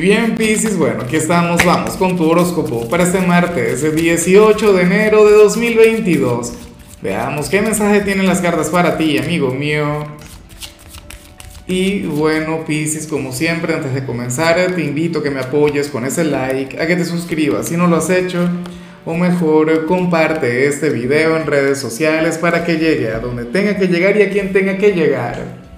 Bien, Piscis, bueno, aquí estamos, vamos con tu horóscopo para este martes, el 18 de enero de 2022. Veamos qué mensaje tienen las cartas para ti, amigo mío. Y bueno, Piscis, como siempre, antes de comenzar, te invito a que me apoyes con ese like, a que te suscribas si no lo has hecho, o mejor, comparte este video en redes sociales para que llegue a donde tenga que llegar y a quien tenga que llegar.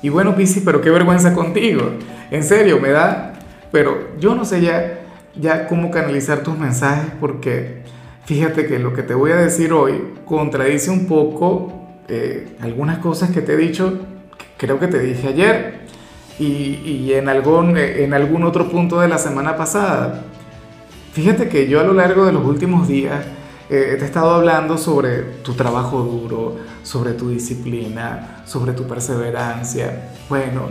Y bueno, Piscis, pero qué vergüenza contigo. En serio, me da... Pero yo no sé ya, ya cómo canalizar tus mensajes porque fíjate que lo que te voy a decir hoy contradice un poco eh, algunas cosas que te he dicho, creo que te dije ayer y, en, algún, en algún otro punto de la semana pasada. Fíjate que yo a lo largo de los últimos días eh, he estado hablando sobre tu trabajo duro, sobre tu disciplina, sobre tu perseverancia. Bueno,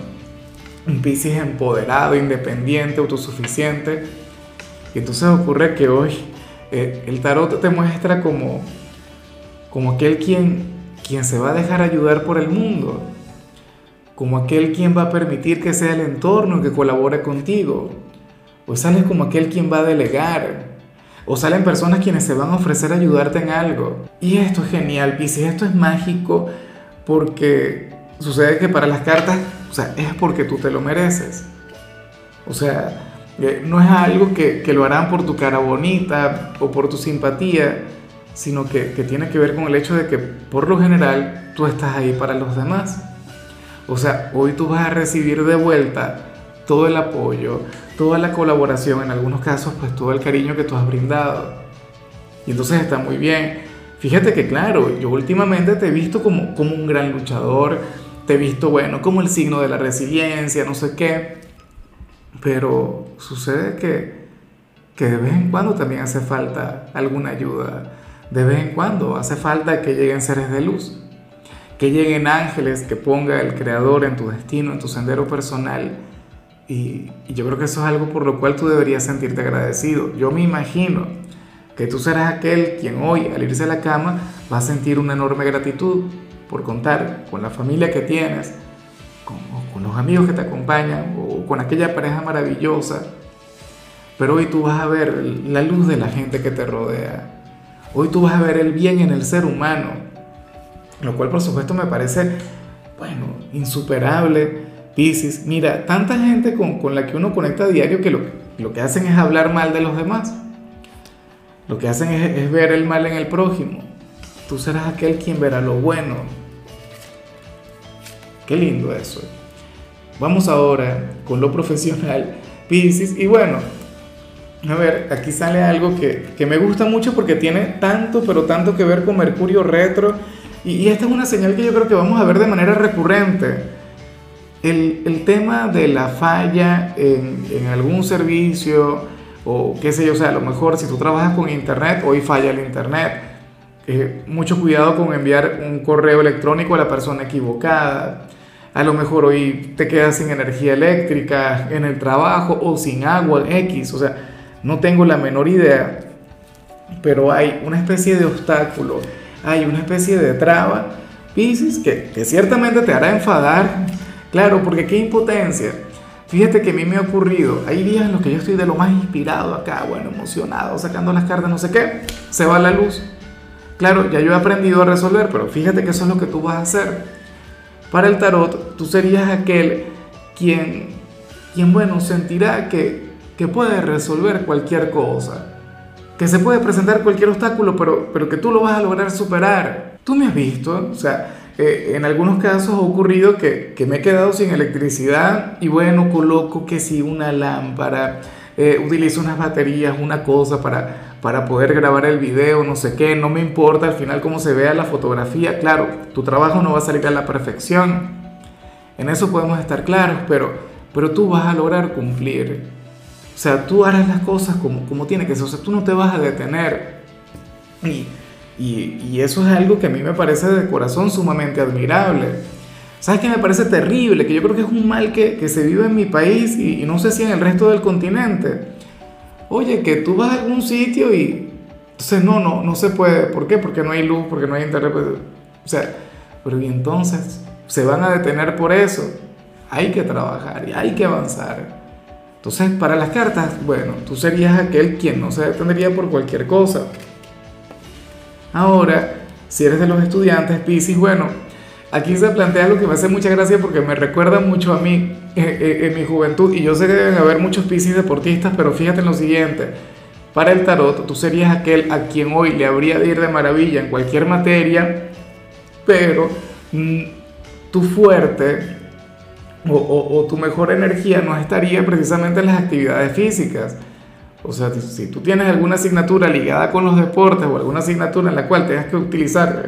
un Piscis empoderado, independiente, autosuficiente. Y entonces ocurre que hoy eh, el tarot te muestra como, como aquel quien, quien se va a dejar ayudar por el mundo, como aquel quien va a permitir que sea el entorno que colabore contigo. O sales como aquel quien va a delegar, o salen personas quienes se van a ofrecer a ayudarte en algo. Y esto es genial, Pisces, esto es mágico porque sucede que para las cartas, sea, es porque tú te lo mereces. O sea, eh, no es algo que, que lo harán por tu cara bonita o por tu simpatía, sino que, que tiene que ver con el hecho de que por lo general tú estás ahí para los demás. O sea, hoy tú vas a recibir de vuelta todo el apoyo, toda la colaboración, en algunos casos, pues todo el cariño que tú has brindado. Y entonces está muy bien. Fíjate que, claro, yo últimamente te he visto como, como un gran luchador, te he visto, bueno, como el signo de la resiliencia, no sé qué. Pero sucede que, que de vez en cuando también hace falta alguna ayuda. De vez en cuando hace falta que lleguen seres de luz, que lleguen ángeles, que ponga el Creador en tu destino, en tu sendero personal y, yo creo que eso es algo por lo cual tú deberías sentirte agradecido. Yo me imagino que tú serás aquel quien hoy, al irse a la cama, va a sentir una enorme gratitud por contar con la familia que tienes, con, con los amigos que te acompañan o con aquella pareja maravillosa. Pero hoy tú vas a ver la luz de la gente que te rodea. Hoy tú vas a ver el bien en el ser humano. Lo cual por supuesto me parece, bueno, insuperable Piscis, mira, tanta gente con, con, la que uno conecta a diario que lo, lo, que hacen es hablar mal de los demás. Lo que hacen es, es ver el mal en el prójimo. Tú serás aquel quien verá lo bueno. Qué lindo eso. Vamos ahora con lo profesional, Piscis. Y bueno, a ver, aquí sale algo que, que, me gusta mucho porque tiene tanto, pero tanto que ver con Mercurio retro. Y, y esta es una señal que yo creo que vamos a ver de manera recurrente el, el tema de la falla en, en, algún servicio o qué sé yo, o sea, a lo mejor si tú trabajas con internet, hoy falla el internet. Eh, mucho cuidado con enviar un correo electrónico a la persona equivocada. A lo mejor hoy te quedas sin energía eléctrica en el trabajo o sin agua X. O sea, no tengo la menor idea, pero hay una especie de obstáculo, hay una especie de traba, Pisces, que, que ciertamente te hará enfadar Claro, porque qué impotencia. Fíjate que a mí me ha ocurrido, hay días en los que yo estoy de lo más inspirado acá, bueno, emocionado, sacando las cartas, no sé qué, se va la luz. Claro, ya yo he aprendido a resolver, pero fíjate que eso es lo que tú vas a hacer. Para el tarot, tú serías aquel quien, quien bueno, sentirá que, que puede resolver cualquier cosa, que se puede presentar cualquier obstáculo, pero, pero que tú lo vas a lograr superar. Tú me has visto, o sea, eh, en algunos casos ha ocurrido que, que, me he quedado sin electricidad y bueno, coloco que si una lámpara, eh, utilizo unas baterías, una cosa para, para poder grabar el video, no sé qué, no me importa al final cómo se vea la fotografía, claro, tu trabajo no va a salir a la perfección, en eso podemos estar claros, pero, pero tú vas a lograr cumplir, o sea, tú harás las cosas como, como tiene que ser, o sea, tú no te vas a detener. Y, y, eso es algo que a mí me parece de corazón sumamente admirable. ¿Sabes qué me parece terrible? Que yo creo que es un mal que, que se vive en mi país y, y, no sé si en el resto del continente. Oye, que tú vas a algún sitio y... Entonces no, no, no se puede. ¿Por qué? Porque no hay luz, porque no hay internet. Pues, o sea, pero y entonces se van a detener por eso. Hay que trabajar y hay que avanzar. Entonces, para las cartas, bueno, tú serías aquel quien no se detendría por cualquier cosa. Ahora, si eres de los estudiantes, Pisces, bueno, aquí se plantea lo que me hace mucha gracia porque me recuerda mucho a mí eh, eh, en mi juventud y yo sé que deben haber muchos Pisces deportistas, pero fíjate en lo siguiente, para el tarot tú serías aquel a quien hoy le habría de ir de maravilla en cualquier materia, pero mm, tu fuerte o, tu mejor energía no estaría precisamente en las actividades físicas. O sea, si tú tienes alguna asignatura ligada con los deportes o alguna asignatura en la cual tengas que utilizar,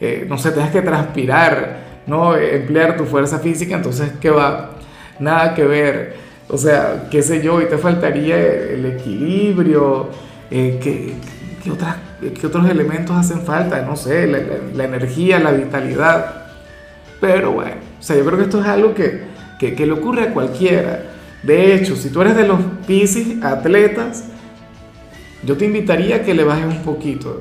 eh, no sé, tengas que transpirar, no emplear tu fuerza física, entonces, ¿qué va? Nada que ver. O sea, qué sé yo, y te faltaría el equilibrio, eh, ¿qué, qué, otras, ¿qué, otros elementos hacen falta? No sé, la, la energía, la vitalidad. Pero bueno, o sea, yo creo que esto es algo que, que, le ocurre a cualquiera. De hecho, si tú eres de los Pisces atletas, yo te invitaría a que le bajes un poquito,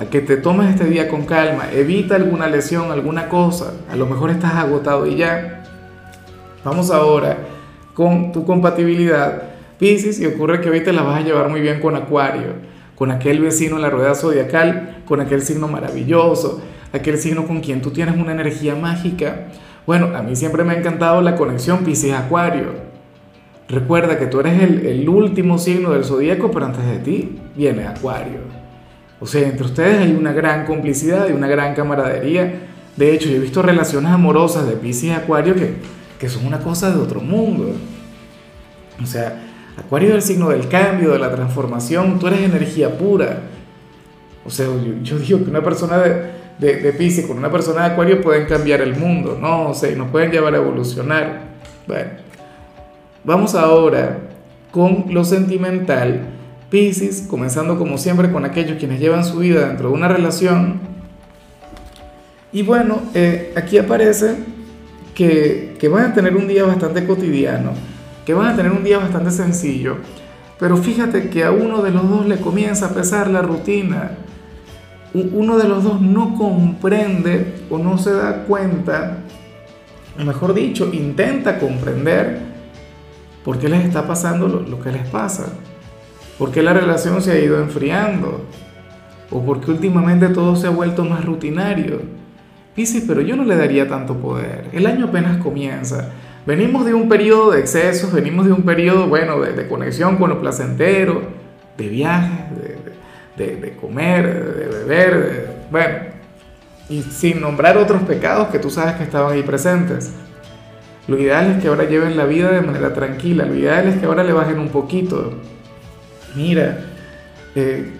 a que te tomes este día con calma, evita alguna lesión, alguna cosa, a lo mejor estás agotado y ya. Vamos ahora con tu compatibilidad Pisces y ocurre que te la vas a llevar muy bien con Acuario, con aquel vecino en la rueda zodiacal, con aquel signo maravilloso, aquel signo con quien tú tienes una energía mágica. Bueno, a mí siempre me ha encantado la conexión Pisces-Acuario. Recuerda que tú eres el, el último signo del zodíaco, pero antes de ti viene Acuario. O sea, entre ustedes hay una gran complicidad y una gran camaradería. De hecho, yo he visto relaciones amorosas de Pisces y Acuario que, que son una cosa de otro mundo. O sea, Acuario es el signo del cambio, de la transformación, tú eres energía pura. O sea, yo, yo digo que una persona de, de, de Pisces con una persona de Acuario pueden cambiar el mundo, ¿no? O sea, nos pueden llevar a evolucionar. Bueno, vamos ahora con lo sentimental. Pisces, comenzando como siempre con aquellos quienes llevan su vida dentro de una relación. Y bueno, eh, aquí aparece que, que van a tener un día bastante cotidiano, que van a tener un día bastante sencillo, pero fíjate que a uno de los dos le comienza a pesar la rutina. Uno de los dos no comprende o no se da cuenta, o mejor dicho, intenta comprender por qué les está pasando lo, que les pasa, por qué la relación se ha ido enfriando, o por qué últimamente todo se ha vuelto más rutinario. Dice, pero yo no le daría tanto poder, el año apenas comienza. Venimos de un periodo de excesos, venimos de un periodo, bueno, de, de conexión con lo placentero, de viajes, de, de, comer, de beber, bueno, y sin nombrar otros pecados que tú sabes que estaban ahí presentes. Lo ideal que ahora lleven la vida de manera tranquila, lo ideal que ahora le bajen un poquito. Mira, eh,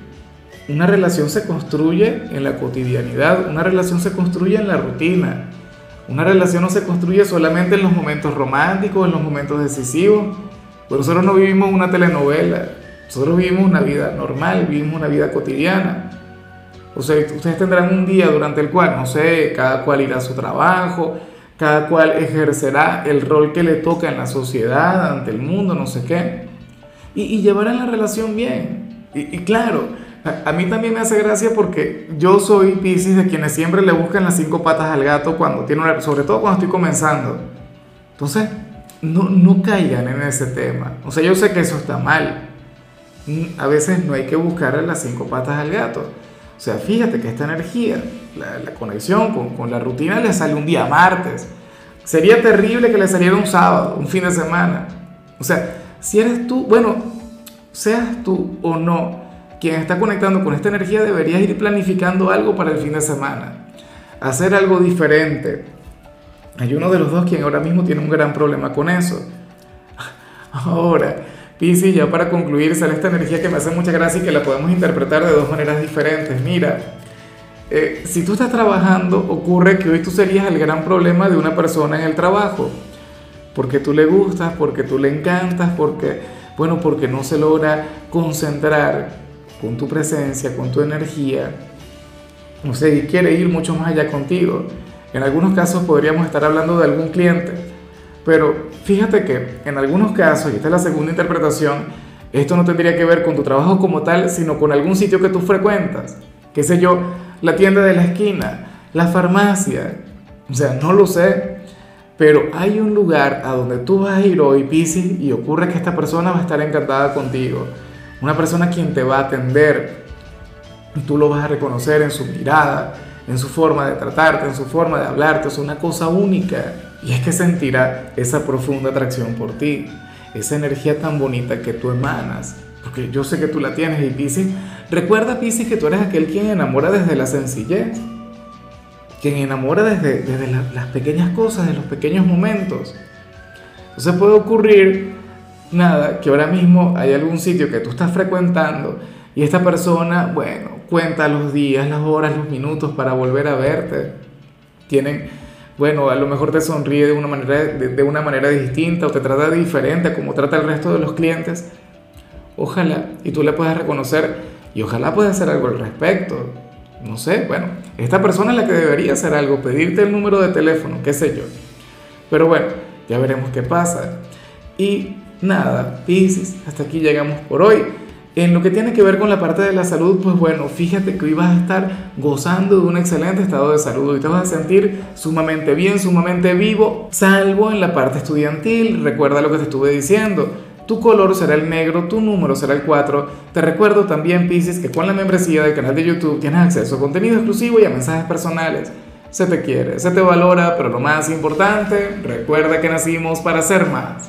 una relación se construye en la cotidianidad, una relación se construye en la rutina. Una relación no se construye solamente en los momentos románticos, en los momentos decisivos. Por nosotros no vivimos una telenovela. Nosotros vivimos una vida normal, vivimos una vida cotidiana. O sea, ustedes tendrán un día durante el cual, no sé, cada cual irá a su trabajo, cada cual ejercerá el rol que le toca en la sociedad, ante el mundo, no sé qué. Y, llevarán la relación bien. Y, claro, a, mí también me hace gracia porque yo soy Pisces de quienes siempre le buscan las cinco patas al gato cuando tiene una, sobre todo cuando estoy comenzando. Entonces, no, no caigan en ese tema. O sea, yo sé que eso está mal a veces no hay que buscarle las cinco patas al gato. O sea, fíjate que esta energía, la, conexión con, con, la rutina le sale un día martes. Sería terrible que le saliera un sábado, un fin de semana. O sea, si eres tú, bueno, seas tú o no quien está conectando con esta energía, deberías ir planificando algo para el fin de semana. Hacer algo diferente. Hay uno de los dos quien ahora mismo tiene un gran problema con eso. Ahora, Piscis, ya para concluir, sale esta energía que me hace mucha gracia y que la podemos interpretar de dos maneras diferentes. Mira, eh, si tú estás trabajando, ocurre que hoy tú serías el gran problema de una persona en el trabajo. Porque tú le gustas, porque tú le encantas, porque, bueno, porque no se logra concentrar con tu presencia, con tu energía. No sé, y quiere ir mucho más allá contigo. En algunos casos podríamos estar hablando de algún cliente pero fíjate que en algunos casos, y esta es la segunda interpretación, esto no tendría que ver con tu trabajo como tal, sino con algún sitio que tú frecuentas. Qué sé yo, la tienda de la esquina, la farmacia, o sea, no lo sé. Pero hay un lugar a donde tú vas a ir hoy, Piscis, y ocurre que esta persona va a estar encantada contigo. Una persona quien te va a atender. Y tú lo vas a reconocer en su mirada, en su forma de tratarte, en su forma de hablarte. Es una cosa única. Y es que sentirá esa profunda atracción por ti. Esa energía tan bonita que tú emanas. Porque yo sé que tú la tienes y Piscis, recuerda Piscis que tú eres aquel quien enamora desde la sencillez. Quien enamora desde, desde las pequeñas cosas, de los pequeños momentos. Entonces puede ocurrir, nada, que ahora mismo hay algún sitio que tú estás frecuentando y esta persona, bueno, cuenta los días, las horas, los minutos para volver a verte. Tienen, bueno, a lo mejor te sonríe de una manera, de, de una manera distinta o te trata diferente como trata el resto de los clientes. Ojalá, y tú le puedas reconocer y ojalá puedas hacer algo al respecto. No sé, bueno, esta persona es la que debería hacer algo, pedirte el número de teléfono, qué sé yo. Pero bueno, ya veremos qué pasa. Y nada, Pisces, hasta aquí llegamos por hoy. En lo que tiene que ver con la parte de la salud, pues bueno, fíjate que hoy vas a estar gozando de un excelente estado de salud y te vas a sentir sumamente bien, sumamente vivo, salvo en la parte estudiantil. Recuerda lo que te estuve diciendo tu color será el negro, tu número será el 4. Te recuerdo también, Pisces, que con la membresía del canal de YouTube tienes acceso a contenido exclusivo y a mensajes personales. Se te quiere, se te valora, pero lo más importante, recuerda que nacimos para ser más.